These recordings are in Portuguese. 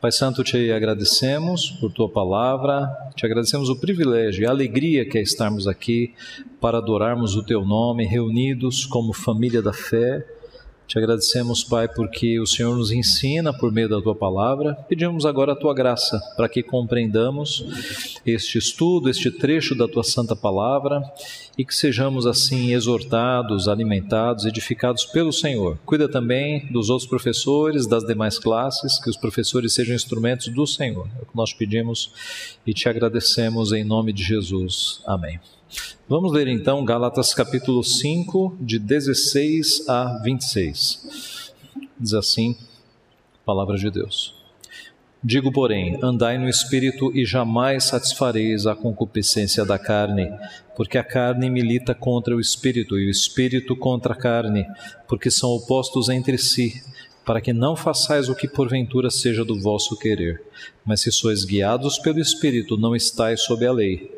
Pai Santo, te agradecemos por tua palavra, te agradecemos o privilégio e a alegria que é estarmos aqui para adorarmos o teu nome, reunidos como família da fé te agradecemos, Pai, porque o Senhor nos ensina por meio da tua palavra. Pedimos agora a tua graça para que compreendamos este estudo, este trecho da tua santa palavra e que sejamos assim exortados, alimentados, edificados pelo Senhor. Cuida também dos outros professores, das demais classes, que os professores sejam instrumentos do Senhor. É o que nós pedimos e te agradecemos em nome de Jesus. Amém. Vamos ler então Gálatas capítulo 5, de 16 a 26. Diz assim, palavra de Deus. Digo, porém, andai no espírito e jamais satisfareis a concupiscência da carne, porque a carne milita contra o espírito e o espírito contra a carne, porque são opostos entre si, para que não façais o que porventura seja do vosso querer. Mas se sois guiados pelo espírito, não estais sob a lei.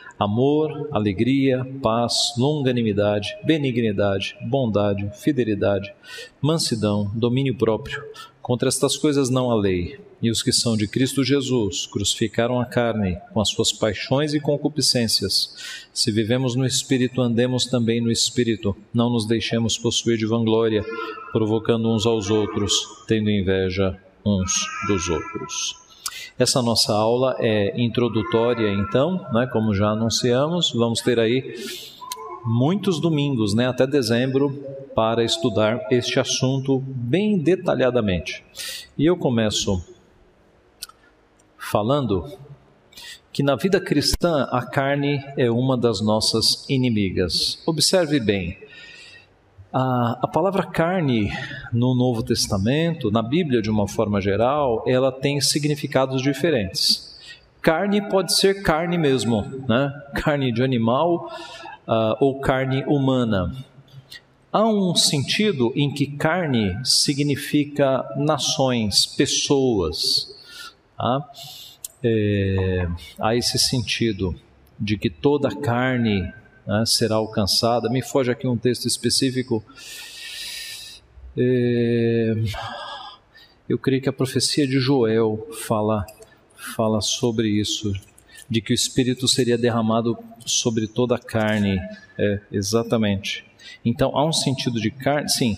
amor, alegria, paz, longanimidade, benignidade, bondade, fidelidade, mansidão, domínio próprio. Contra estas coisas não há lei. E os que são de Cristo Jesus crucificaram a carne com as suas paixões e concupiscências. Se vivemos no Espírito, andemos também no Espírito. Não nos deixemos possuir de vanglória, provocando uns aos outros, tendo inveja uns dos outros. Essa nossa aula é introdutória, então, né, como já anunciamos, vamos ter aí muitos domingos, né, até dezembro, para estudar este assunto bem detalhadamente. E eu começo falando que na vida cristã a carne é uma das nossas inimigas. Observe bem, a, a, palavra carne no Novo Testamento, na Bíblia de uma forma geral, ela tem significados diferentes. Carne pode ser carne mesmo, né? carne de animal uh, ou carne humana. Há um sentido em que carne significa nações, pessoas. Tá? É, há esse sentido de que toda carne né, será alcançada. Me foge aqui um texto específico. É, eu creio que a profecia de Joel fala, fala sobre isso, de que o Espírito seria derramado sobre toda a carne. É, exatamente. Então há um sentido de carne, sim.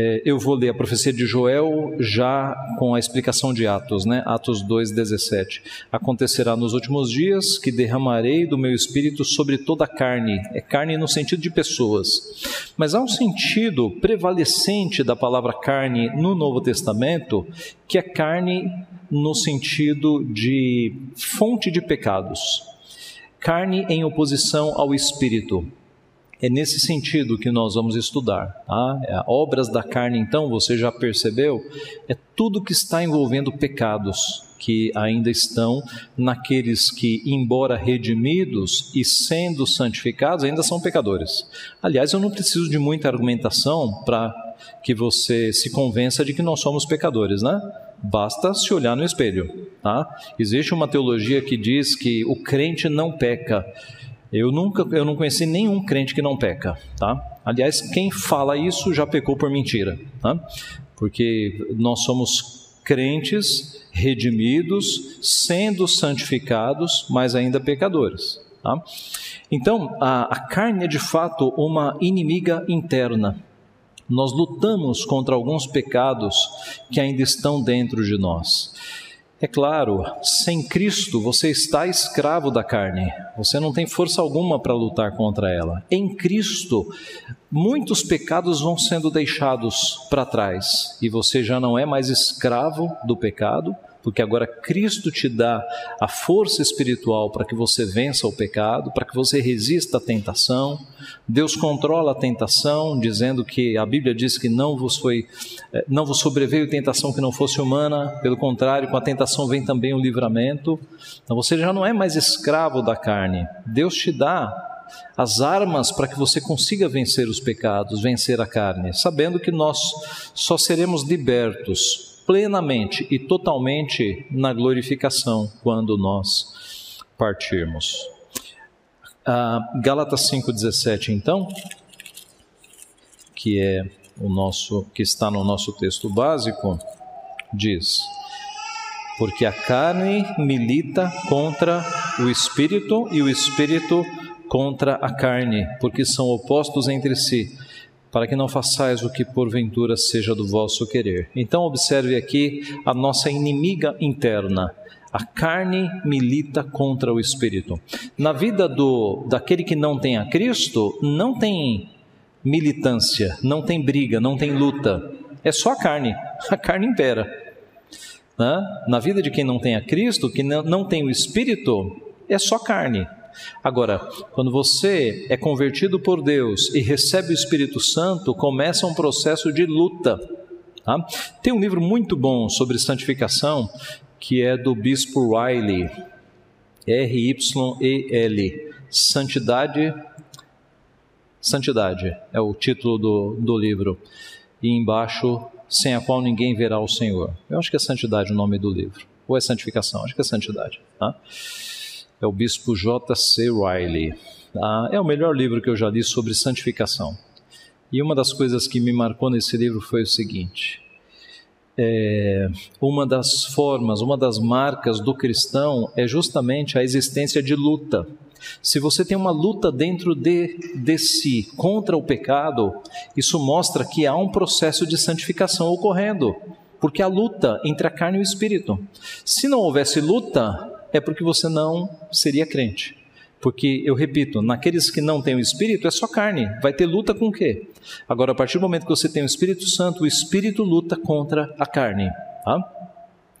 É, eu vou ler a profecia de Joel já com a explicação de Atos, né? Atos 2,17. Acontecerá nos últimos dias que derramarei do meu espírito sobre toda a carne. É carne no sentido de pessoas. Mas há um sentido prevalecente da palavra carne no Novo Testamento, que é carne no sentido de fonte de pecados. Carne em oposição ao espírito. É nesse sentido que nós vamos estudar. Tá? É, obras da carne, então, você já percebeu? É tudo que está envolvendo pecados que ainda estão naqueles que, embora redimidos e sendo santificados, ainda são pecadores. Aliás, eu não preciso de muita argumentação para que você se convença de que nós somos pecadores, né? Basta se olhar no espelho, tá? Existe uma teologia que diz que o crente não peca. Eu nunca, eu não conheci nenhum crente que não peca, tá? Aliás, quem fala isso já pecou por mentira, tá? Porque nós somos crentes redimidos, sendo santificados, mas ainda pecadores, tá? Então, a, a carne é de fato uma inimiga interna. Nós lutamos contra alguns pecados que ainda estão dentro de nós. É claro, sem Cristo você está escravo da carne, você não tem força alguma para lutar contra ela. Em Cristo, muitos pecados vão sendo deixados para trás e você já não é mais escravo do pecado, porque agora Cristo te dá a força espiritual para que você vença o pecado, para que você resista à tentação. Deus controla a tentação, dizendo que a Bíblia diz que não vos foi eh, não vos sobreveio tentação que não fosse humana, pelo contrário, com a tentação vem também o livramento. Então você já não é mais escravo da carne. Deus te dá as armas para que você consiga vencer os pecados, vencer a carne, sabendo que nós só seremos libertos plenamente e totalmente na glorificação quando nós partirmos. Ah, Gálatas 5,17, então, que é o nosso, que está no nosso texto básico, diz: Porque a carne milita contra o espírito e o espírito contra a carne, porque são opostos entre si para que não façais o que porventura seja do vosso querer. Então, observe aqui a nossa inimiga interna. A carne milita contra o espírito. Na vida do daquele que não tem a Cristo, não tem militância, não tem briga, não tem luta. É só a carne. A carne impera. Na vida de quem não tem a Cristo, que não tem o espírito, é só carne. Agora, quando você é convertido por Deus e recebe o Espírito Santo, começa um processo de luta. Tá? Tem um livro muito bom sobre santificação que é do bispo Riley, R-Y-E-L, Santidade. Santidade é o título do, do livro. E embaixo, sem a qual ninguém verá o Senhor. Eu acho que é Santidade o nome do livro. Ou é Santificação? Acho que é Santidade. Tá? É o bispo J.C. Riley. Ah, é o melhor livro que eu já li sobre santificação. E uma das coisas que me marcou nesse livro foi o seguinte: é, uma das formas, uma das marcas do cristão é justamente a existência de luta. Se você tem uma luta dentro de, de si contra o pecado, isso mostra que há um processo de santificação ocorrendo, porque há luta entre a carne e o espírito. Se não houvesse luta, é porque você não seria crente. Porque, eu repito, naqueles que não têm o Espírito é só carne, vai ter luta com o quê? Agora, a partir do momento que você tem o Espírito Santo, o Espírito luta contra a carne. Tá?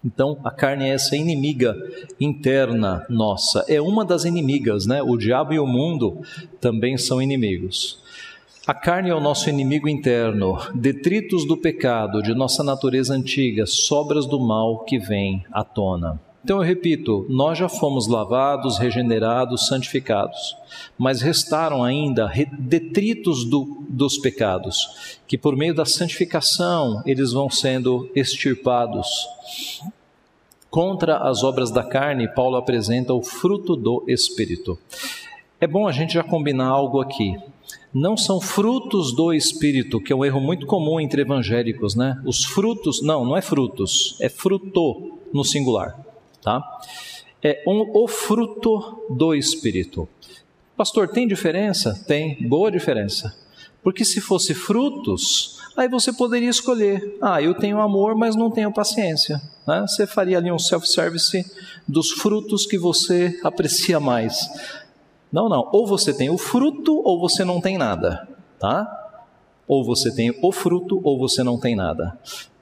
Então, a carne é essa inimiga interna nossa, é uma das inimigas, né? O diabo e o mundo também são inimigos. A carne é o nosso inimigo interno, detritos do pecado, de nossa natureza antiga, sobras do mal que vem à tona. Então eu repito, nós já fomos lavados, regenerados, santificados, mas restaram ainda detritos do, dos pecados, que por meio da santificação eles vão sendo extirpados. Contra as obras da carne, Paulo apresenta o fruto do Espírito. É bom a gente já combinar algo aqui. Não são frutos do Espírito, que é um erro muito comum entre evangélicos, né? Os frutos, não, não é frutos, é fruto no singular tá? É um, o fruto do Espírito. Pastor, tem diferença? Tem, boa diferença. Porque se fosse frutos, aí você poderia escolher. Ah, eu tenho amor, mas não tenho paciência. Né? Você faria ali um self-service dos frutos que você aprecia mais. Não, não. Ou você tem o fruto, ou você não tem nada. Tá? Ou você tem o fruto, ou você não tem nada.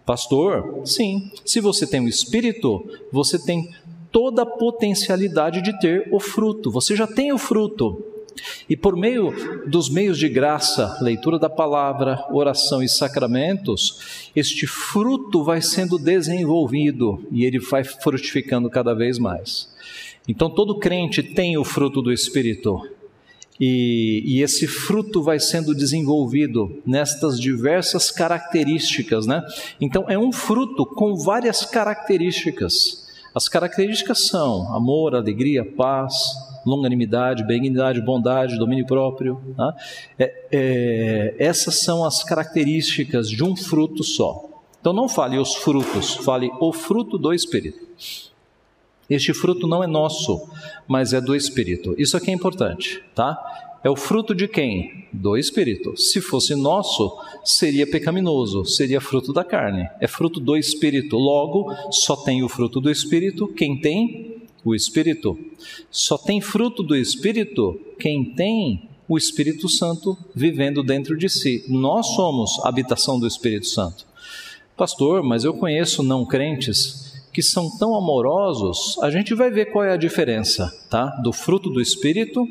Pastor, sim. Se você tem o Espírito, você tem toda a potencialidade de ter o fruto. Você já tem o fruto. E por meio dos meios de graça, leitura da palavra, oração e sacramentos, este fruto vai sendo desenvolvido e ele vai frutificando cada vez mais. Então todo crente tem o fruto do Espírito. E, e, esse fruto vai sendo desenvolvido nestas diversas características, né? Então é um fruto com várias características. As características são amor, alegria, paz, longanimidade, benignidade, bondade, domínio próprio. Tá? É, é, essas são as características de um fruto só. Então não fale os frutos, fale o fruto do Espírito. Este fruto não é nosso, mas é do Espírito. Isso aqui é importante, tá? É o fruto de quem? Do Espírito. Se fosse nosso, seria pecaminoso, seria fruto da carne. É fruto do Espírito. Logo, só tem o fruto do Espírito quem tem o Espírito. Só tem fruto do Espírito quem tem o Espírito Santo vivendo dentro de si. Nós somos a habitação do Espírito Santo. Pastor, mas eu conheço não crentes que são tão amorosos, a gente vai ver qual é a diferença, tá? Do fruto do espírito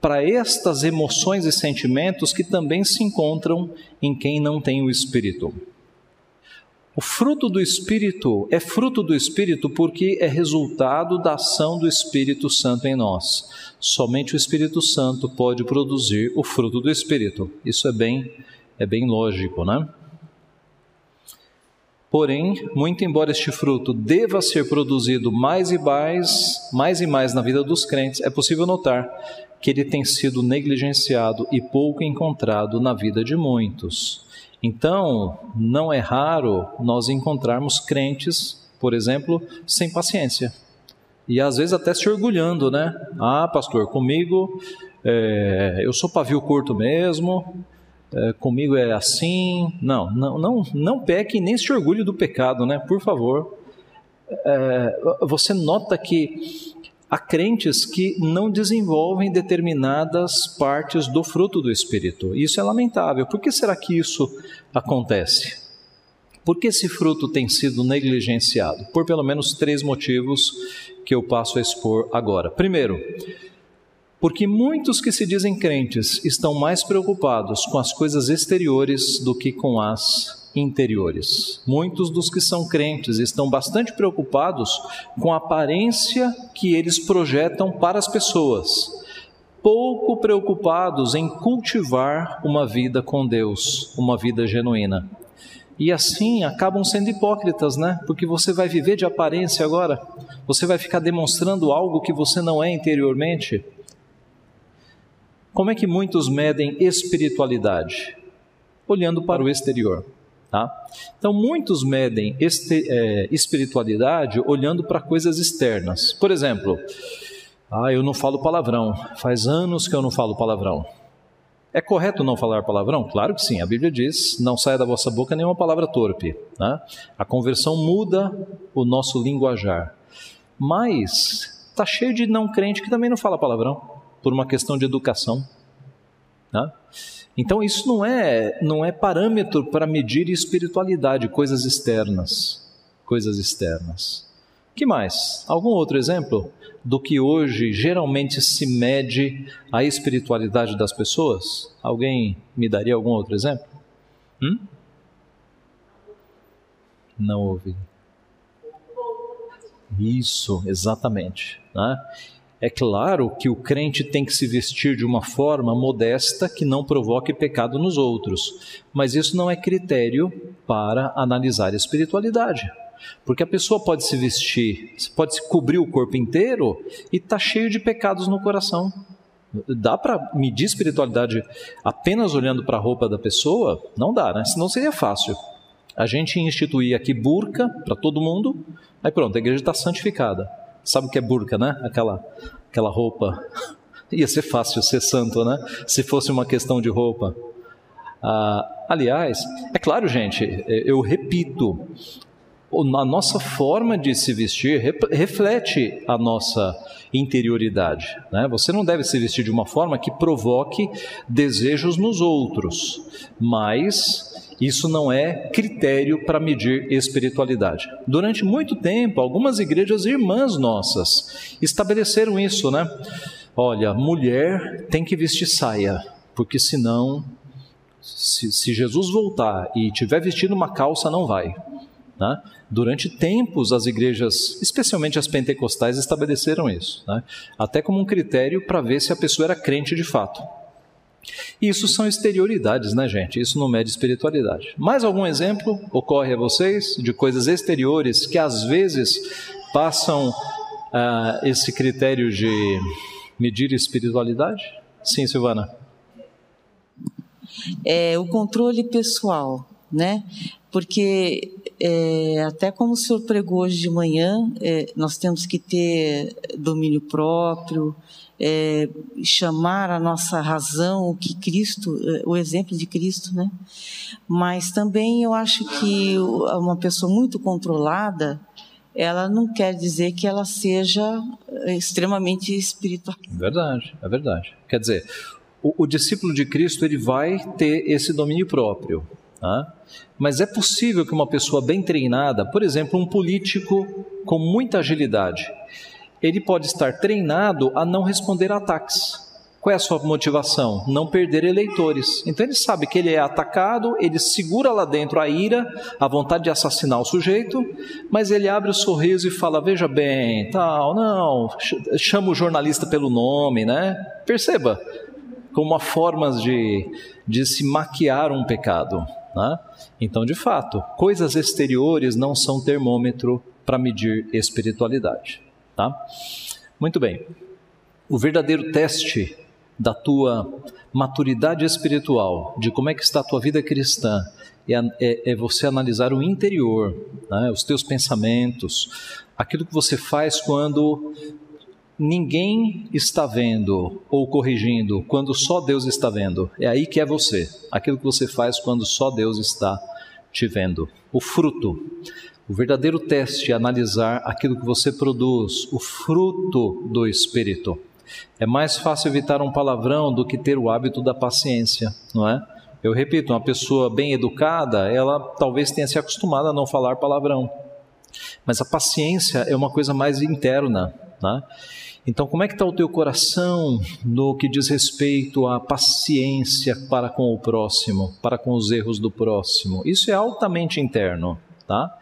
para estas emoções e sentimentos que também se encontram em quem não tem o espírito. O fruto do Espírito é fruto do Espírito porque é resultado da ação do Espírito Santo em nós. Somente o Espírito Santo pode produzir o fruto do Espírito. Isso é bem, é bem lógico, né? Porém, muito embora este fruto deva ser produzido mais e mais, mais e mais na vida dos crentes, é possível notar que ele tem sido negligenciado e pouco encontrado na vida de muitos. Então, não é raro nós encontrarmos crentes, por exemplo, sem paciência. E às vezes até se orgulhando, né? Ah, pastor, comigo é, eu sou pavio curto mesmo, é, comigo é assim. Não, não, não, não peque nem se orgulhe do pecado, né? Por favor. É, você nota que há crentes que não desenvolvem determinadas partes do fruto do Espírito. Isso é lamentável. Por que será que isso acontece? Porque esse fruto tem sido negligenciado? Por pelo menos três motivos que eu passo a expor agora. Primeiro, porque muitos que se dizem crentes estão mais preocupados com as coisas exteriores do que com as interiores. Muitos dos que são crentes estão bastante preocupados com a aparência que eles projetam para as pessoas, pouco preocupados em cultivar uma vida com Deus, uma vida genuína. E assim acabam sendo hipócritas, né? Porque você vai viver de aparência agora, você vai ficar demonstrando algo que você não é interiormente. Como é que muitos medem espiritualidade? Olhando para o exterior. Tá? Então, muitos medem este, é, espiritualidade olhando para coisas externas. Por exemplo, ah, eu não falo palavrão, faz anos que eu não falo palavrão. É correto não falar palavrão? Claro que sim, a Bíblia diz: não saia da vossa boca nenhuma palavra torpe. Né? A conversão muda o nosso linguajar. Mas está cheio de não crente que também não fala palavrão, por uma questão de educação. Né? Então isso não é não é parâmetro para medir espiritualidade, coisas externas, coisas externas. Que mais? Algum outro exemplo do que hoje geralmente se mede a espiritualidade das pessoas? Alguém me daria algum outro exemplo? Hum? Não ouvi. Isso, exatamente. Né? É claro que o crente tem que se vestir de uma forma modesta que não provoque pecado nos outros, mas isso não é critério para analisar a espiritualidade. Porque a pessoa pode se vestir, pode se cobrir o corpo inteiro e está cheio de pecados no coração. Dá para medir espiritualidade apenas olhando para a roupa da pessoa? Não dá, né? Senão seria fácil. A gente instituir aqui burca para todo mundo, aí pronto, a igreja está santificada. Sabe o que é burca, né? Aquela, aquela roupa. Ia ser fácil ser santo, né? Se fosse uma questão de roupa. Ah, aliás, é claro, gente, eu repito, a nossa forma de se vestir reflete a nossa interioridade. Né? Você não deve se vestir de uma forma que provoque desejos nos outros, mas isso não é critério para medir espiritualidade. Durante muito tempo, algumas igrejas irmãs nossas estabeleceram isso, né? Olha, mulher tem que vestir saia, porque senão, se, se Jesus voltar e tiver vestido uma calça, não vai. Né? Durante tempos, as igrejas, especialmente as pentecostais, estabeleceram isso, né? até como um critério para ver se a pessoa era crente de fato. Isso são exterioridades, né, gente? Isso não mede espiritualidade. Mais algum exemplo ocorre a vocês de coisas exteriores que às vezes passam uh, esse critério de medir espiritualidade? Sim, Silvana. É, o controle pessoal, né? Porque é, até como o senhor pregou hoje de manhã, é, nós temos que ter domínio próprio, é, chamar a nossa razão o que Cristo, é, o exemplo de Cristo, né? Mas também eu acho que uma pessoa muito controlada, ela não quer dizer que ela seja é, extremamente espiritual. Verdade, é verdade. Quer dizer, o, o discípulo de Cristo ele vai ter esse domínio próprio. Tá? Mas é possível que uma pessoa bem treinada, por exemplo, um político com muita agilidade, ele pode estar treinado a não responder a ataques. Qual é a sua motivação? Não perder eleitores. Então ele sabe que ele é atacado, ele segura lá dentro a ira, a vontade de assassinar o sujeito, mas ele abre o sorriso e fala: Veja bem, tal, não, chama o jornalista pelo nome, né? Perceba, como uma forma de, de se maquiar um pecado. Né? Então, de fato, coisas exteriores não são termômetro para medir espiritualidade. Tá? Muito bem. O verdadeiro teste da tua maturidade espiritual, de como é que está a tua vida cristã, é, é, é você analisar o interior, né? os teus pensamentos, aquilo que você faz quando ninguém está vendo ou corrigindo quando só Deus está vendo. É aí que é você. Aquilo que você faz quando só Deus está te vendo. O fruto. O verdadeiro teste é analisar aquilo que você produz, o fruto do Espírito. É mais fácil evitar um palavrão do que ter o hábito da paciência, não é? Eu repito, uma pessoa bem educada, ela talvez tenha se acostumado a não falar palavrão. Mas a paciência é uma coisa mais interna, né? Então, como é que está o teu coração no que diz respeito à paciência para com o próximo, para com os erros do próximo? Isso é altamente interno, tá?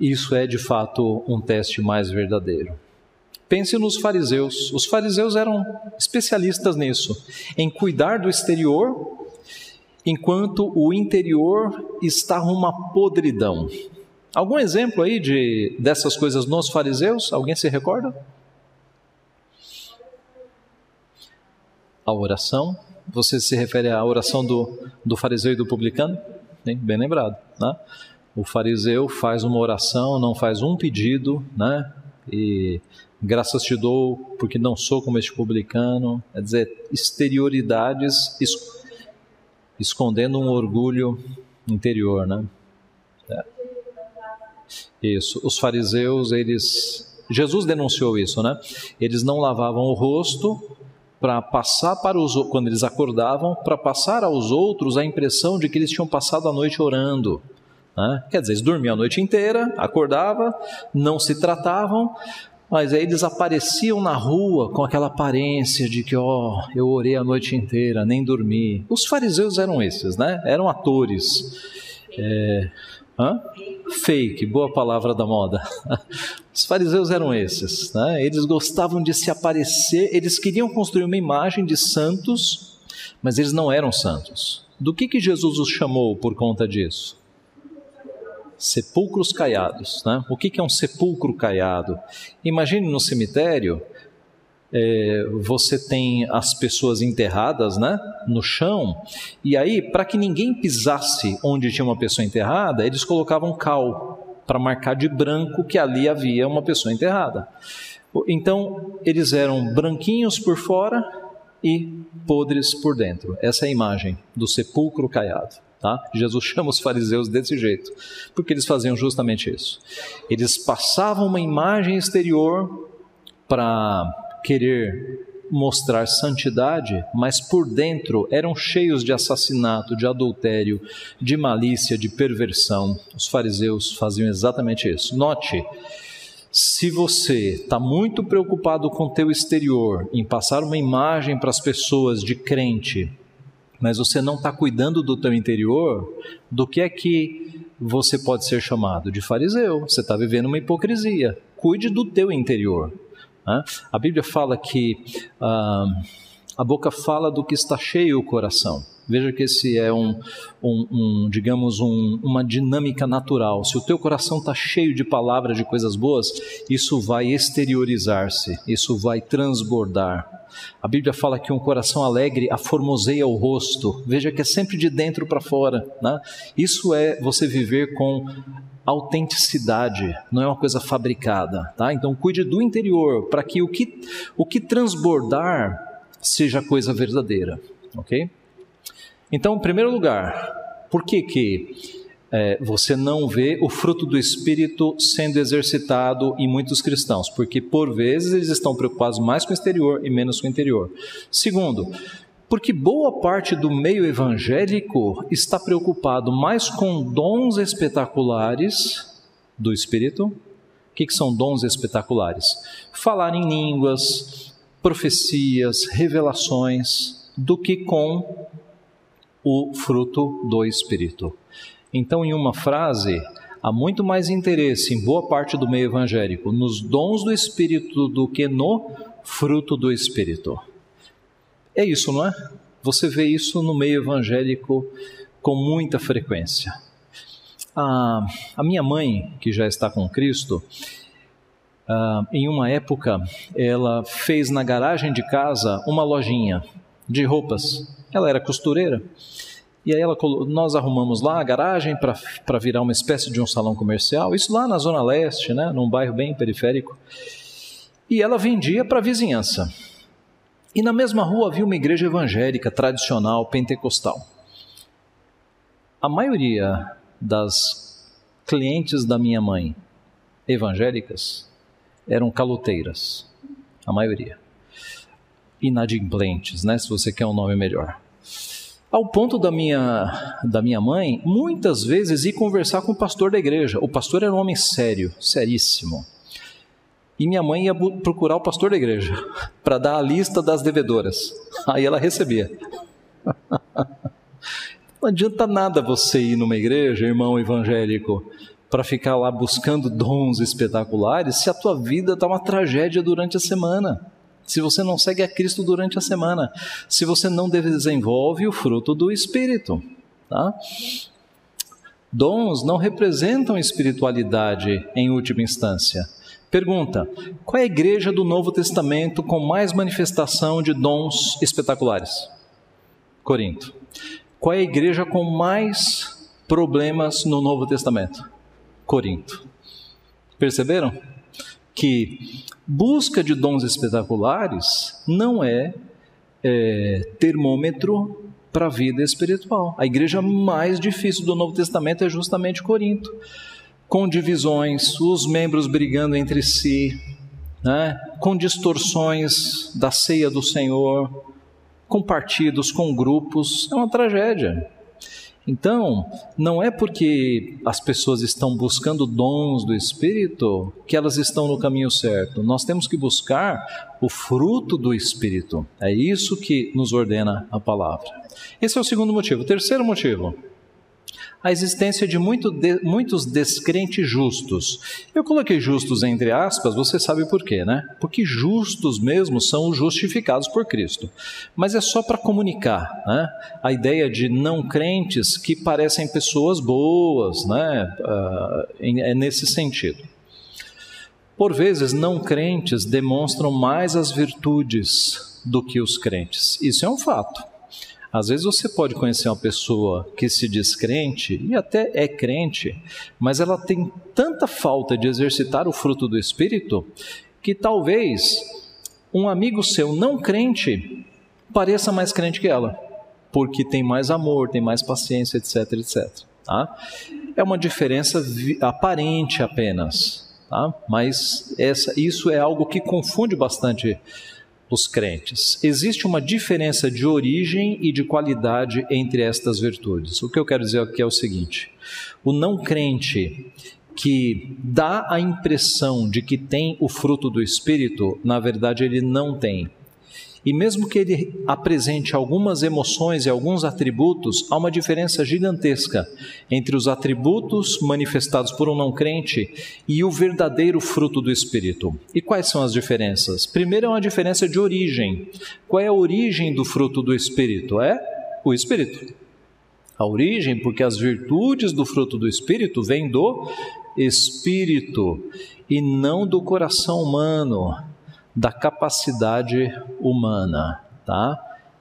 Isso é de fato um teste mais verdadeiro. Pense nos fariseus. Os fariseus eram especialistas nisso, em cuidar do exterior, enquanto o interior está uma podridão. Algum exemplo aí de dessas coisas nos fariseus? Alguém se recorda? a oração. Você se refere à oração do, do fariseu e do publicano? Bem, bem lembrado. Né? O fariseu faz uma oração, não faz um pedido, né? E graças te dou porque não sou como este publicano. Quer dizer, exterioridades es, escondendo um orgulho interior, né? É. Isso. Os fariseus, eles. Jesus denunciou isso, né? Eles não lavavam o rosto para passar para os quando eles acordavam, para passar aos outros a impressão de que eles tinham passado a noite orando. Né? Quer dizer, eles dormiam a noite inteira, acordavam, não se tratavam, mas aí eles apareciam na rua com aquela aparência de que, ó, oh, eu orei a noite inteira, nem dormi. Os fariseus eram esses, né? Eram atores. É, Hã? Fake, boa palavra da moda. Os fariseus eram esses, né? eles gostavam de se aparecer, eles queriam construir uma imagem de santos, mas eles não eram santos. Do que, que Jesus os chamou por conta disso? Sepulcros caiados. Né? O que, é um sepulcro caiado? Imagine no cemitério é, você tem as pessoas enterradas né, no chão, e aí, para que ninguém pisasse onde tinha uma pessoa enterrada, eles colocavam cal para marcar de branco que ali havia uma pessoa enterrada. Então, eles eram branquinhos por fora e podres por dentro. Essa é a imagem do sepulcro caiado. Tá? Jesus chama os fariseus desse jeito, porque eles faziam justamente isso. Eles passavam uma imagem exterior para querer mostrar santidade, mas por dentro eram cheios de assassinato, de adultério, de malícia, de perversão. Os fariseus faziam exatamente isso. Note, se você está muito preocupado com o teu exterior, em passar uma imagem para as pessoas de crente, mas você não está cuidando do teu interior, do que é que você pode ser chamado? De fariseu. Você está vivendo uma hipocrisia. Cuide do teu interior. Né? A Bíblia fala que ah, a boca fala do que está cheio o coração. Veja que esse é um, um, um digamos, um, uma dinâmica natural. Se o teu coração está cheio de palavras, de coisas boas, isso vai exteriorizar-se, isso vai transbordar. A Bíblia fala que um coração alegre aformoseia o rosto. Veja que é sempre de dentro para fora. Né? Isso é você viver com autenticidade, não é uma coisa fabricada, tá? Então cuide do interior para que o que o que transbordar seja coisa verdadeira, ok? Então, em primeiro lugar, por que que é, você não vê o fruto do Espírito sendo exercitado em muitos cristãos? Porque por vezes eles estão preocupados mais com o exterior e menos com o interior. Segundo, Porque boa parte do meio evangélico está preocupado mais com dons espetaculares do Espírito. O que, que são dons espetaculares? Falar em línguas, profecias, revelações, do que com o fruto do Espírito. Então, em uma frase, há muito mais interesse em boa parte do meio evangélico nos dons do Espírito do que no fruto do Espírito. É isso, não é? Você vê isso no meio evangélico com muita frequência. A, a minha mãe, que já está com Cristo, Uh, em uma época, ela fez na garagem de casa uma lojinha de roupas. Ela era costureira. E aí ela, nós arrumamos lá a garagem para virar uma espécie de um salão comercial. Isso lá na Zona Leste, né, num bairro bem periférico. E ela vendia para a vizinhança. E na mesma rua havia uma igreja evangélica, tradicional, pentecostal. A maioria das clientes da minha mãe, evangélicas, eram caloteiras. A maioria. Inadimplentes, né? Se você quer um nome melhor. Ao ponto da minha, da minha mãe, muitas vezes ir conversar com o pastor da igreja. O pastor era um homem sério, seríssimo. E minha mãe ia procurar o pastor da igreja para dar a lista das devedoras. Aí ela recebia. Não adianta nada você ir numa igreja, irmão evangélico, para ficar lá buscando dons espetaculares se a tua vida está uma tragédia durante a semana se você não segue a Cristo durante a semana, se você não desenvolve o fruto do Espírito. Tá? Dons não representam espiritualidade em última instância. Pergunta: qual é a igreja do Novo Testamento com mais manifestação de dons espetaculares? Corinto. Qual é a igreja com mais problemas no Novo Testamento? Corinto. Perceberam? Que busca de dons espetaculares não é, é termômetro para a vida espiritual. A igreja mais difícil do Novo Testamento é justamente Corinto, com divisões, os membros brigando entre si, né? com distorções da ceia do Senhor, com partidos, com grupos, é uma tragédia. Então, não é porque as pessoas estão buscando dons do Espírito que elas estão no caminho certo. Nós temos que buscar o fruto do Espírito. É isso que nos ordena a palavra. Esse é o segundo motivo. O terceiro motivo a existência de, muito de, muitos descrentes justos. Eu coloquei justos entre aspas, você sabe por quê, né? Porque justos mesmo são os justificados por Cristo. Mas é só para comunicar, né? A ideia de não crentes que parecem pessoas boas, né? Uh, é nesse sentido. Por vezes, não crentes demonstram mais as virtudes do que os crentes. Isso é um fato. Às vezes você pode conhecer uma pessoa que se diz crente e até é crente, mas ela tem tanta falta de exercitar o fruto do Espírito que talvez um amigo seu não crente pareça mais crente que ela, porque tem mais amor, tem mais paciência, etc, etc. Tá? É uma diferença aparente apenas, tá? mas essa, isso é algo que confunde bastante os crentes. Existe uma diferença de origem e de qualidade entre estas virtudes. O que eu quero dizer aqui é o seguinte: o não crente que dá a impressão de que tem o fruto do Espírito, na verdade ele não tem. E mesmo que ele apresente algumas emoções e alguns atributos, há uma diferença gigantesca entre os atributos manifestados por um não crente e o verdadeiro fruto do Espírito. E quais são as diferenças? Primeiro é uma diferença de origem. Qual é a origem do fruto do Espírito? É o Espírito. A origem, porque as virtudes do fruto do Espírito vêm do Espírito e não do coração humano da capacidade humana, tá?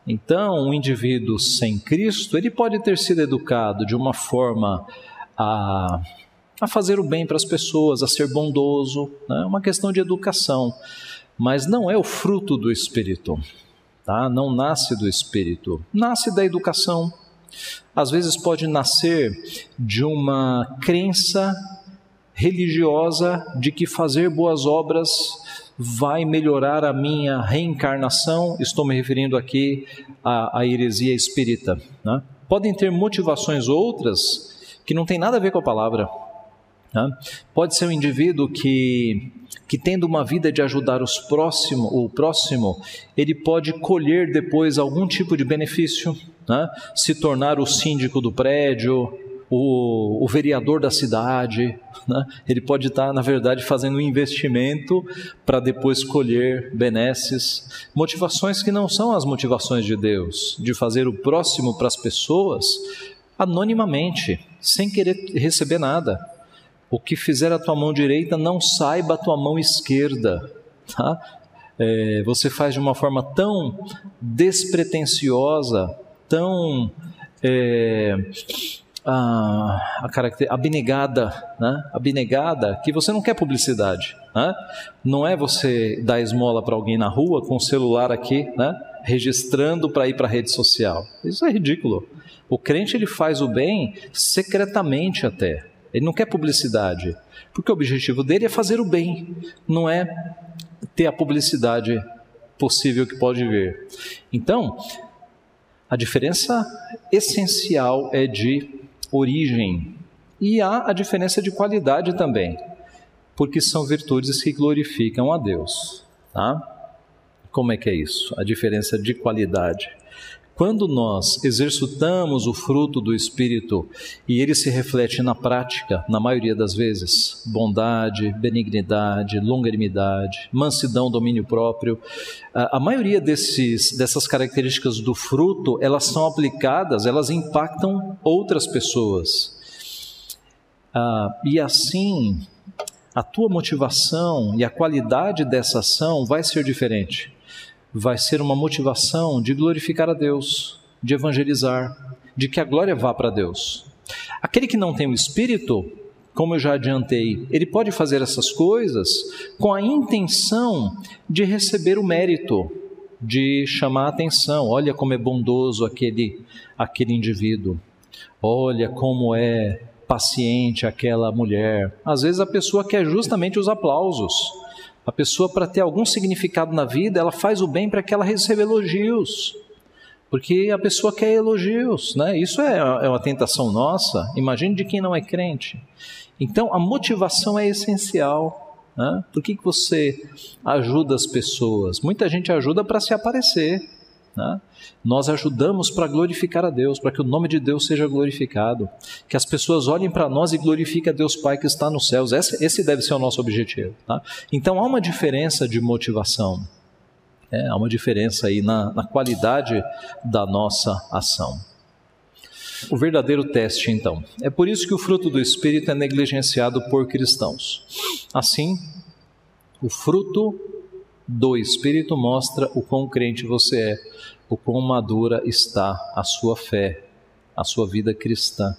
Então, um indivíduo sem Cristo, ele pode ter sido educado de uma forma a, a fazer o bem para as pessoas, a ser bondoso, né? é uma questão de educação, mas não é o fruto do Espírito, tá? Não nasce do Espírito, nasce da educação. Às vezes pode nascer de uma crença religiosa de que fazer boas obras vai melhorar a minha reencarnação. Estou me referindo aqui à, à heresia espírita. Né? Podem ter motivações outras que não tem nada a ver com a palavra. Né? Pode ser um indivíduo que, que tendo uma vida de ajudar os próximo, o próximo, ele pode colher depois algum tipo de benefício, né? se tornar o síndico do prédio, o, o vereador da cidade, né? ele pode estar, na verdade, fazendo um investimento para depois colher benesses, motivações que não são as motivações de Deus, de fazer o próximo para as pessoas anonimamente, sem querer receber nada. O que fizer a tua mão direita, não saiba a tua mão esquerda. Tá? É, você faz de uma forma tão despretensiosa, tão é, a, a caracter, abnegada, né? abnegada, que você não quer publicidade. Né? Não é você dar esmola para alguém na rua com o celular aqui, né? registrando para ir para a rede social. Isso é ridículo. O crente ele faz o bem secretamente até. Ele não quer publicidade, porque o objetivo dele é fazer o bem, não é ter a publicidade possível que pode vir. Então, a diferença essencial é de origem e há a diferença de qualidade também, porque são virtudes que glorificam a Deus, tá? Como é que é isso? A diferença de qualidade. Quando nós exercitamos o fruto do Espírito e ele se reflete na prática, na maioria das vezes, bondade, benignidade, longanimidade, mansidão, domínio próprio, a, maioria desses, dessas características do fruto, elas são aplicadas, elas impactam outras pessoas. Ah, e assim, a tua motivação e a qualidade dessa ação vai ser diferente vai ser uma motivação de glorificar a Deus, de evangelizar, de que a glória vá para Deus. Aquele que não tem o Espírito, como eu já adiantei, ele pode fazer essas coisas com a intenção de receber o mérito, de chamar a atenção. Olha como é bondoso aquele, aquele indivíduo. Olha como é paciente aquela mulher. Às vezes a pessoa quer justamente os aplausos a pessoa, para ter algum significado na vida, ela faz o bem para que ela receba elogios. Porque a pessoa quer elogios, né? Isso é, é uma tentação nossa. Imagine de quem não é crente. Então, a motivação é essencial. Né? Por que, que você ajuda as pessoas? Muita gente ajuda para se aparecer. Né? Nós ajudamos para glorificar a Deus, para que o nome de Deus seja glorificado, que as pessoas olhem para nós e glorifiquem a Deus Pai que está nos céus. Esse, esse deve ser o nosso objetivo. Tá? Então há uma diferença de motivação, é, há uma diferença aí na, na qualidade da nossa ação. O verdadeiro teste, então. É por isso que o fruto do Espírito é negligenciado por cristãos. Assim, o fruto do Espírito mostra o quão crente você é, o quão madura está a sua fé, a sua vida cristã.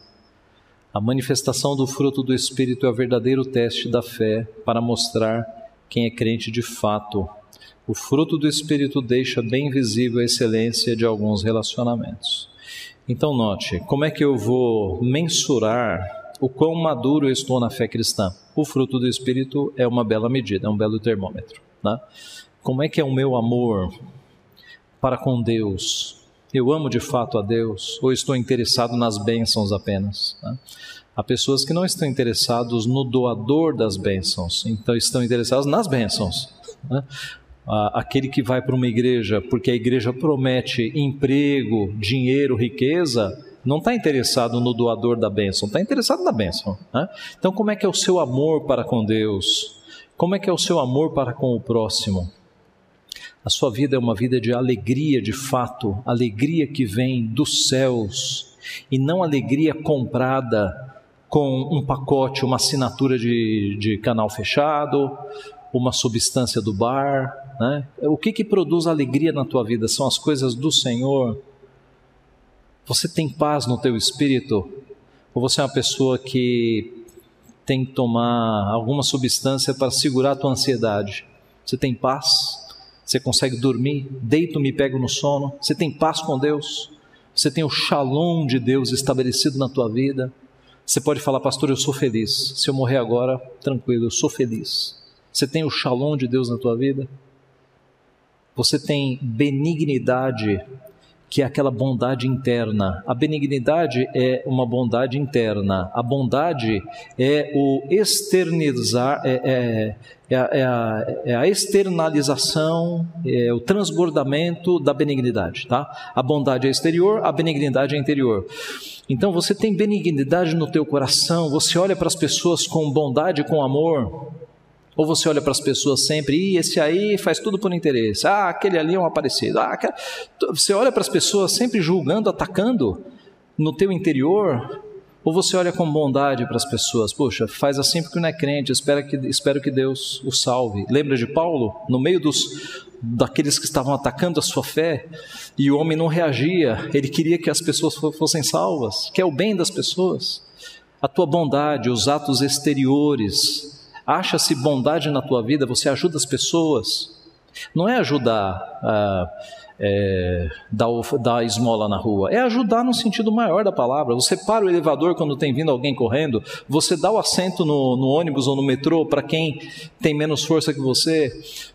A manifestação do fruto do Espírito é o verdadeiro teste da fé para mostrar quem é crente de fato. O fruto do Espírito deixa bem visível a excelência de alguns relacionamentos. Então, note, como é que eu vou mensurar o quão maduro eu estou na fé cristã? O fruto do Espírito é uma bela medida, é um belo termômetro. Né? Como é que é o meu amor para com Deus? Eu amo de fato a Deus ou estou interessado nas bênçãos apenas? Né? Há pessoas que não estão interessados no doador das bênçãos, então estão interessados nas bênçãos. Né? Aquele que vai para uma igreja porque a igreja promete emprego, dinheiro, riqueza, não está interessado no doador da bênção, está interessado na bênção. Né? Então, como é que é o seu amor para com Deus? Como é que é o seu amor para com o próximo? A sua vida é uma vida de alegria de fato, alegria que vem dos céus e não alegria comprada com um pacote, uma assinatura de, de canal fechado, uma substância do bar. Né? O que, que produz alegria na tua vida? São as coisas do Senhor. Você tem paz no teu espírito? Ou você é uma pessoa que tem que tomar alguma substância para segurar a tua ansiedade. Você tem paz? Você consegue dormir? Deito, me pego no sono? Você tem paz com Deus? Você tem o shalom de Deus estabelecido na tua vida? Você pode falar, pastor, eu sou feliz. Se eu morrer agora, tranquilo, eu sou feliz. Você tem o shalom de Deus na tua vida? Você tem benignidade que é aquela bondade interna. A benignidade é uma bondade interna. A bondade é o externizar, é, é, é, a, é, a, é a, externalização, é o transbordamento da benignidade. Tá? A bondade é exterior, a benignidade é interior. Então você tem benignidade no teu coração, você olha para as pessoas com bondade, com amor. Ou você olha para as pessoas sempre, e esse aí faz tudo por interesse. Ah, aquele ali é um aparecido. Ah. Você olha para as pessoas sempre julgando, atacando no teu interior. Ou você olha com bondade para as pessoas, poxa, faz assim porque não é crente, espero que, espero que Deus o salve. Lembra de Paulo? No meio dos, daqueles que estavam atacando a sua fé, e o homem não reagia, ele queria que as pessoas fossem salvas, que é o bem das pessoas. A tua bondade, os atos exteriores, Acha-se bondade na tua vida, você ajuda as pessoas. Não é ajudar a é, dar, dar esmola na rua, é ajudar no sentido maior da palavra. Você para o elevador quando tem vindo alguém correndo, você dá o assento no, no ônibus ou no metrô para quem tem menos força que você,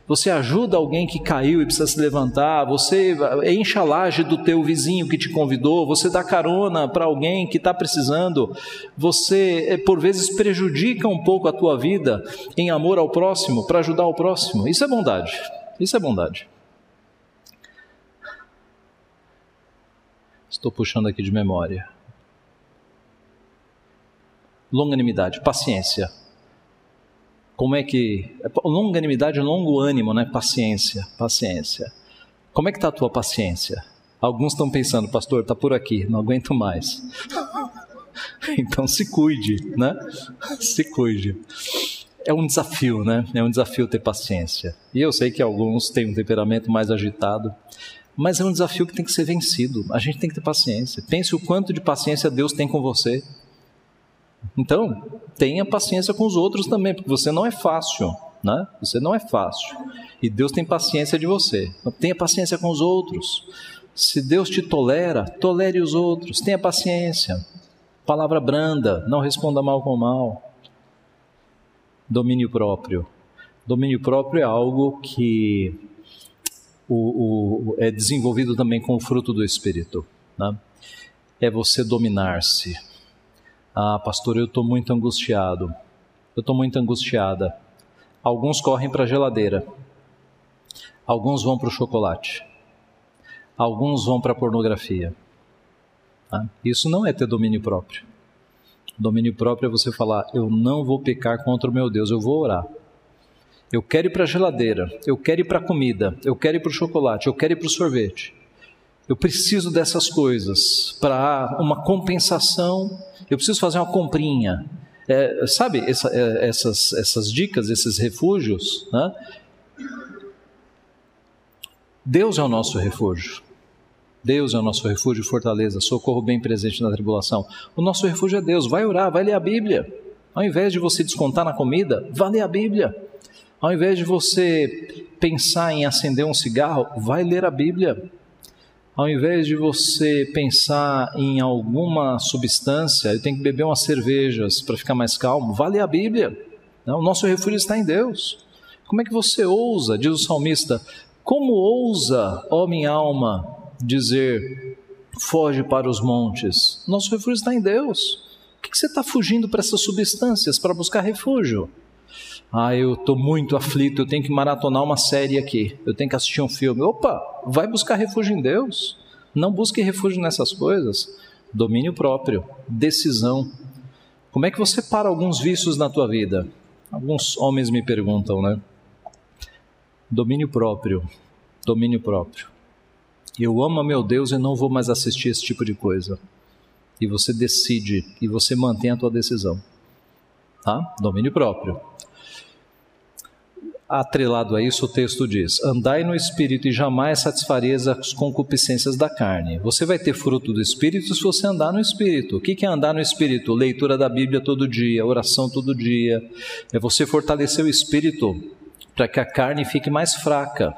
você ajuda alguém que caiu e precisa se levantar, você enche a laje do teu vizinho que te convidou, você dá carona para alguém que está precisando, você é, por vezes prejudica um pouco a tua vida em amor ao próximo, para ajudar o próximo. Isso é bondade. Isso é bondade. Estou puxando aqui de memória. Longanimidade, paciência. Como é que. Longanimidade, longo ânimo, né? Paciência, paciência. Como é que está a tua paciência? Alguns estão pensando, pastor, está por aqui, não aguento mais. então se cuide, né? Se cuide. É um desafio, né? É um desafio ter paciência. E eu sei que alguns têm um temperamento mais agitado. Mas é um desafio que tem que ser vencido. A gente tem que ter paciência. Pense o quanto de paciência Deus tem com você. Então, tenha paciência com os outros também, porque você não é fácil, né? Você não é fácil. E Deus tem paciência de você. Então, tenha paciência com os outros. Se Deus te tolera, tolere os outros. Tenha paciência. Palavra branda, não responda mal com mal. Domínio próprio. Domínio próprio é algo que o, o, é desenvolvido também com o fruto do Espírito. Né? É você dominar-se. Ah, pastor, eu estou muito angustiado. Eu estou muito angustiada. Alguns correm para a geladeira. Alguns vão para o chocolate. Alguns vão para a pornografia. Tá? Isso não é ter domínio próprio. Domínio próprio é você falar: eu não vou pecar contra o meu Deus, eu vou orar. Eu quero ir para a geladeira, eu quero ir para a comida, eu quero ir para o chocolate, eu quero ir para o sorvete. Eu preciso dessas coisas para uma compensação. Eu preciso fazer uma comprinha. É, sabe essa, é, essas, essas dicas, esses refúgios? Né? Deus é o nosso refúgio. Deus é o nosso refúgio e fortaleza, socorro bem presente na tribulação. O nosso refúgio é Deus. Vai orar, vai ler a Bíblia. Ao invés de você descontar na comida, vá ler a Bíblia. Ao invés de você pensar em acender um cigarro, vai ler a Bíblia. Ao invés de você pensar em alguma substância, eu tenho que beber umas cervejas para ficar mais calmo, vá ler a Bíblia. O nosso refúgio está em Deus. Como é que você ousa, diz o salmista, como ousa, ó minha alma, dizer, foge para os montes? Nosso refúgio está em Deus. Por que você está fugindo para essas substâncias para buscar refúgio? Ah, eu estou muito aflito, eu tenho que maratonar uma série aqui, eu tenho que assistir um filme. Opa, vai buscar refúgio em Deus. Não busque refúgio nessas coisas. Domínio próprio, decisão. Como é que você para alguns vícios na tua vida? Alguns homens me perguntam, né? Domínio próprio, domínio próprio. Eu amo meu Deus e não vou mais assistir esse tipo de coisa. E você decide e você mantém a tua decisão. Tá? Domínio próprio atrelado a isso, o texto diz: Andai no espírito e jamais satisfareis as concupiscências da carne. Você vai ter fruto do espírito se você andar no espírito. O que é andar no espírito? Leitura da Bíblia todo dia, oração todo dia. É você fortalecer o espírito para que a carne fique mais fraca.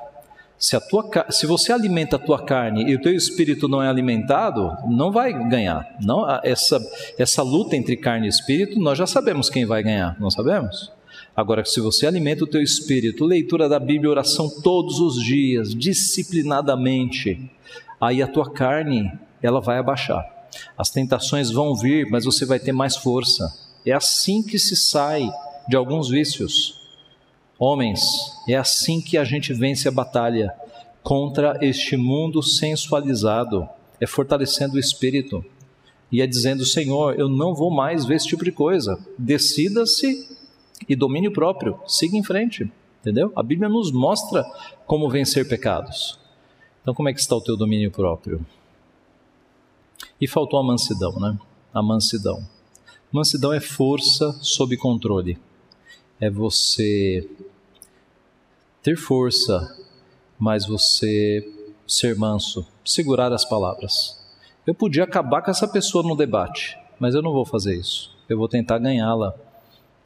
Se, a tua, se você alimenta a tua carne e o teu espírito não é alimentado, não vai ganhar. Não, essa, essa luta entre carne e espírito, nós já sabemos quem vai ganhar, não sabemos? Agora, se você alimenta o teu espírito, leitura da Bíblia, oração todos os dias, disciplinadamente, aí a tua carne, ela vai abaixar. As tentações vão vir, mas você vai ter mais força. É assim que se sai de alguns vícios. Homens, é assim que a gente vence a batalha contra este mundo sensualizado, é fortalecendo o espírito e é dizendo: Senhor, eu não vou mais ver esse tipo de coisa. Decida-se e domínio próprio, siga em frente, entendeu? A Bíblia nos mostra como vencer pecados. Então, como é que está o teu domínio próprio? E faltou a mansidão, né? A mansidão. Mansidão é força sob controle. É você ter força, mas você ser manso, segurar as palavras. Eu podia acabar com essa pessoa no debate, mas eu não vou fazer isso. Eu vou tentar ganhá-la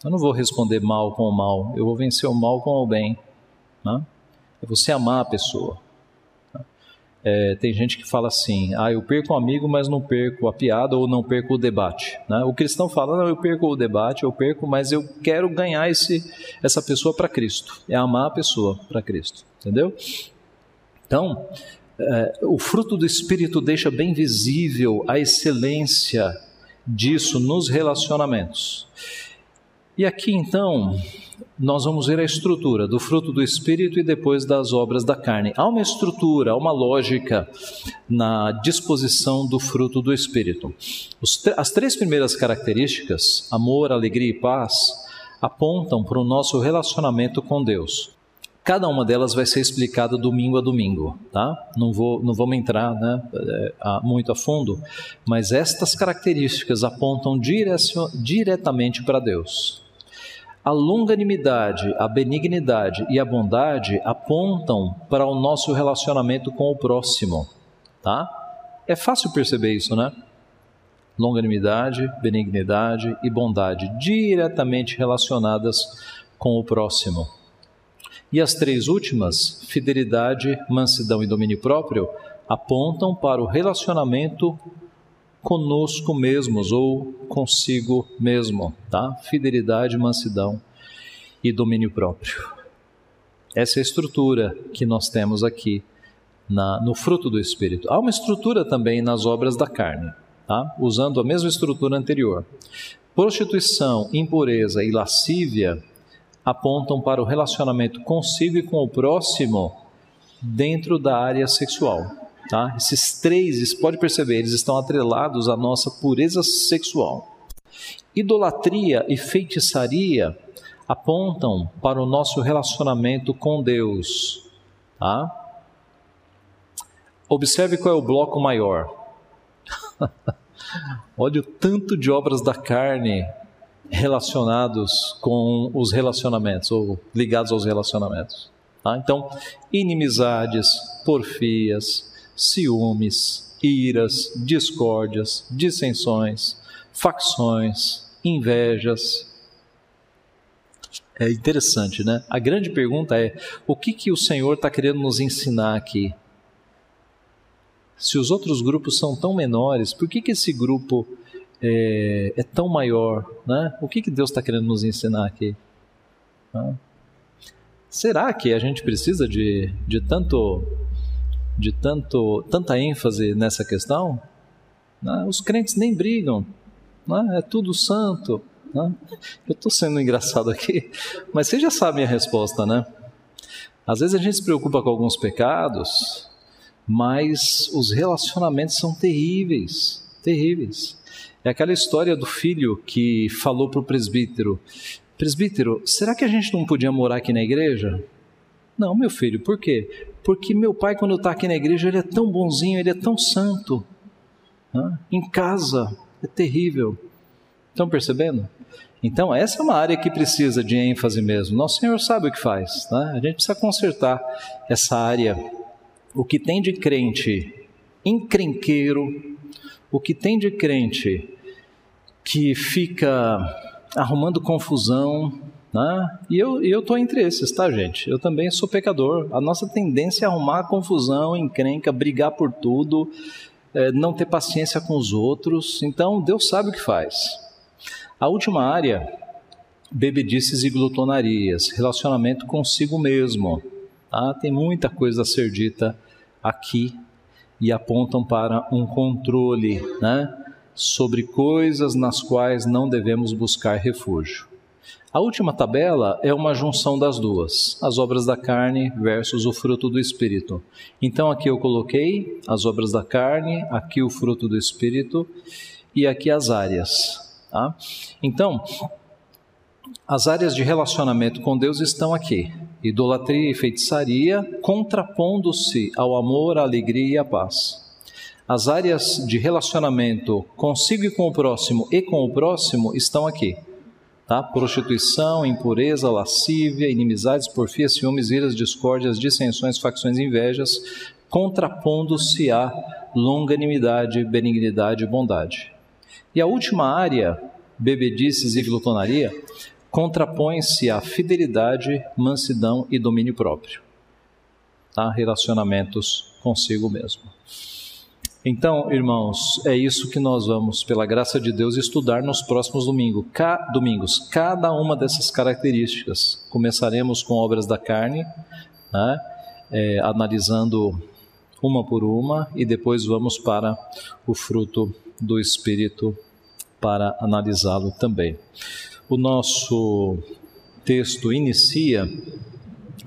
eu não vou responder mal com o mal, eu vou vencer o mal com o bem. Né? É você amar a pessoa. Né? É, tem gente que fala assim: ah, eu perco um amigo, mas não perco a piada ou não perco o debate. Né? O cristão fala: não, eu perco o debate, eu perco, mas eu quero ganhar esse, essa pessoa para Cristo. É amar a pessoa para Cristo. Entendeu? Então, é, o fruto do Espírito deixa bem visível a excelência disso nos relacionamentos. E aqui então, nós vamos ver a estrutura do fruto do Espírito e depois das obras da carne. Há uma estrutura, há uma lógica na disposição do fruto do Espírito. as três primeiras características, amor, alegria e paz, apontam para o nosso relacionamento com Deus. Cada uma delas vai ser explicada domingo a domingo, tá? Não, vou, não vamos entrar né, é, muito a fundo, mas estas características apontam diretamente para Deus. A longanimidade, a benignidade e a bondade apontam para o nosso relacionamento com o próximo, tá? É fácil perceber isso, né? Longanimidade, benignidade e bondade diretamente relacionadas com o próximo. E as três últimas, fidelidade, mansidão e domínio próprio, apontam para o relacionamento conosco mesmos ou consigo mesmo, tá? Fidelidade, mansidão e domínio próprio. Essa é a estrutura que nós temos aqui na, no fruto do Espírito. Há uma estrutura também nas obras da carne, tá? usando a mesma estrutura anterior. Prostituição, impureza e lascívia apontam para o relacionamento consigo e com o próximo dentro da área sexual. Tá? Esses três, pode perceber, eles estão atrelados à nossa pureza sexual. Idolatria e feitiçaria apontam para o nosso relacionamento com Deus. Tá? Observe qual é o bloco maior. Olha o tanto de obras da carne relacionados com os relacionamentos, ou ligados aos relacionamentos. Tá? Então, inimizades, porfias, ciúmes, iras, discórdias, dissensões, facções, invejas. É interessante, né? A grande pergunta é: o que, que o Senhor está querendo nos ensinar aqui? Se os outros grupos são tão menores, por que, que esse grupo é, é tão maior? Né? O que, que Deus está querendo nos ensinar aqui? Será que a gente precisa de, de tanto de tanto, tanta ênfase nessa questão, né? os crentes nem brigam, né? é tudo santo. Né? Eu estou sendo engraçado aqui, mas vocês já sabem a resposta, né? Às vezes a gente se preocupa com alguns pecados, mas os relacionamentos são terríveis, terríveis. É aquela história do filho que falou para o presbítero: Presbítero, será que a gente não podia morar aqui na igreja? Não, meu filho, por quê? Porque meu pai, quando está aqui na igreja, ele é tão bonzinho, ele é tão santo. Né? Em casa, é terrível. Estão percebendo? Então, essa é uma área que precisa de ênfase mesmo. Nosso Senhor sabe o que faz. Né? A gente precisa consertar essa área. O que tem de crente encrenqueiro, o que tem de crente que fica arrumando confusão, né? E eu estou entre esses, tá, gente? Eu também sou pecador. A nossa tendência é arrumar confusão, encrenca, brigar por tudo, é, não ter paciência com os outros. Então, Deus sabe o que faz. A última área bebedices e glutonarias, relacionamento consigo mesmo. Tá? Tem muita coisa a ser dita aqui e apontam para um controle né, sobre coisas nas quais não devemos buscar refúgio. A última tabela é uma junção das duas, as obras da carne versus o fruto do Espírito. Então aqui eu coloquei as obras da carne, aqui o fruto do Espírito e aqui as áreas. Tá? Então, as áreas de relacionamento com Deus estão aqui: idolatria e feitiçaria, contrapondo-se ao amor, a alegria e a paz. As áreas de relacionamento consigo e com o próximo e com o próximo estão aqui. Tá? Prostituição, impureza, lascívia, inimizades, porfias, ciúmes, iras, discórdias, dissensões, facções invejas, contrapondo-se à longanimidade, benignidade e bondade. E a última área, bebedices e glutonaria, contrapõe-se à fidelidade, mansidão e domínio próprio. Tá? Relacionamentos consigo mesmo. Então, irmãos, é isso que nós vamos, pela graça de Deus, estudar nos próximos domingo, ca, domingos. Cada uma dessas características. Começaremos com obras da carne, né? é, analisando uma por uma, e depois vamos para o fruto do Espírito para analisá-lo também. O nosso texto inicia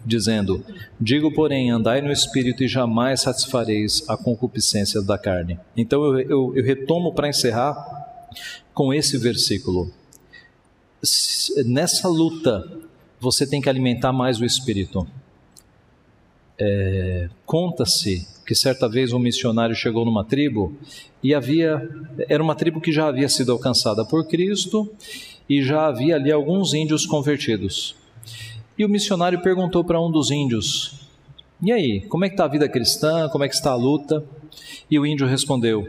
dizendo: Digo, porém, andai no espírito e jamais satisfareis a concupiscência da carne. Então eu, eu, eu retomo para encerrar com esse versículo. Nessa luta, você tem que alimentar mais o espírito. É, Conta-se que certa vez um missionário chegou numa tribo e havia era uma tribo que já havia sido alcançada por Cristo e já havia ali alguns índios convertidos. E o missionário perguntou para um dos índios: E aí, como é que está a vida cristã? Como é que está a luta? E o índio respondeu: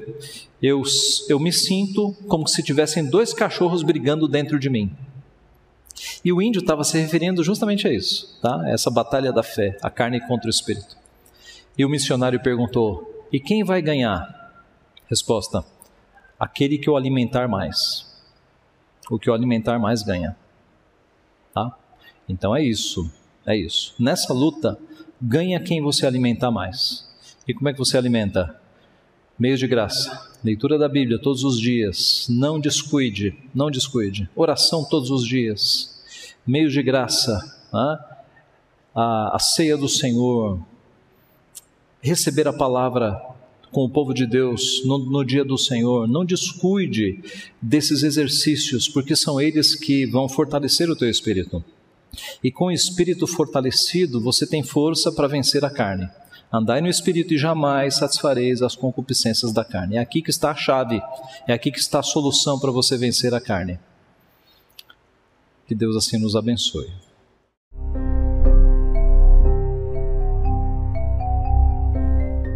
Eu, eu me sinto como se tivessem dois cachorros brigando dentro de mim. E o índio estava se referindo justamente a isso, tá? Essa batalha da fé, a carne contra o espírito. E o missionário perguntou: E quem vai ganhar? Resposta: Aquele que o alimentar mais o que o alimentar mais ganha. Tá? Então é isso, é isso. Nessa luta, ganha quem você alimentar mais. E como é que você alimenta? Meios de graça. Leitura da Bíblia todos os dias. Não descuide, não descuide. Oração todos os dias. Meios de graça. Tá? A, a ceia do Senhor. Receber a palavra com o povo de Deus no, no, dia do Senhor. Não descuide desses exercícios, porque são eles que vão fortalecer o teu espírito. E com o espírito fortalecido, você tem força para vencer a carne. Andai no espírito e jamais satisfareis as concupiscências da carne. É aqui que está a chave, é aqui que está a solução para você vencer a carne. Que Deus assim nos abençoe.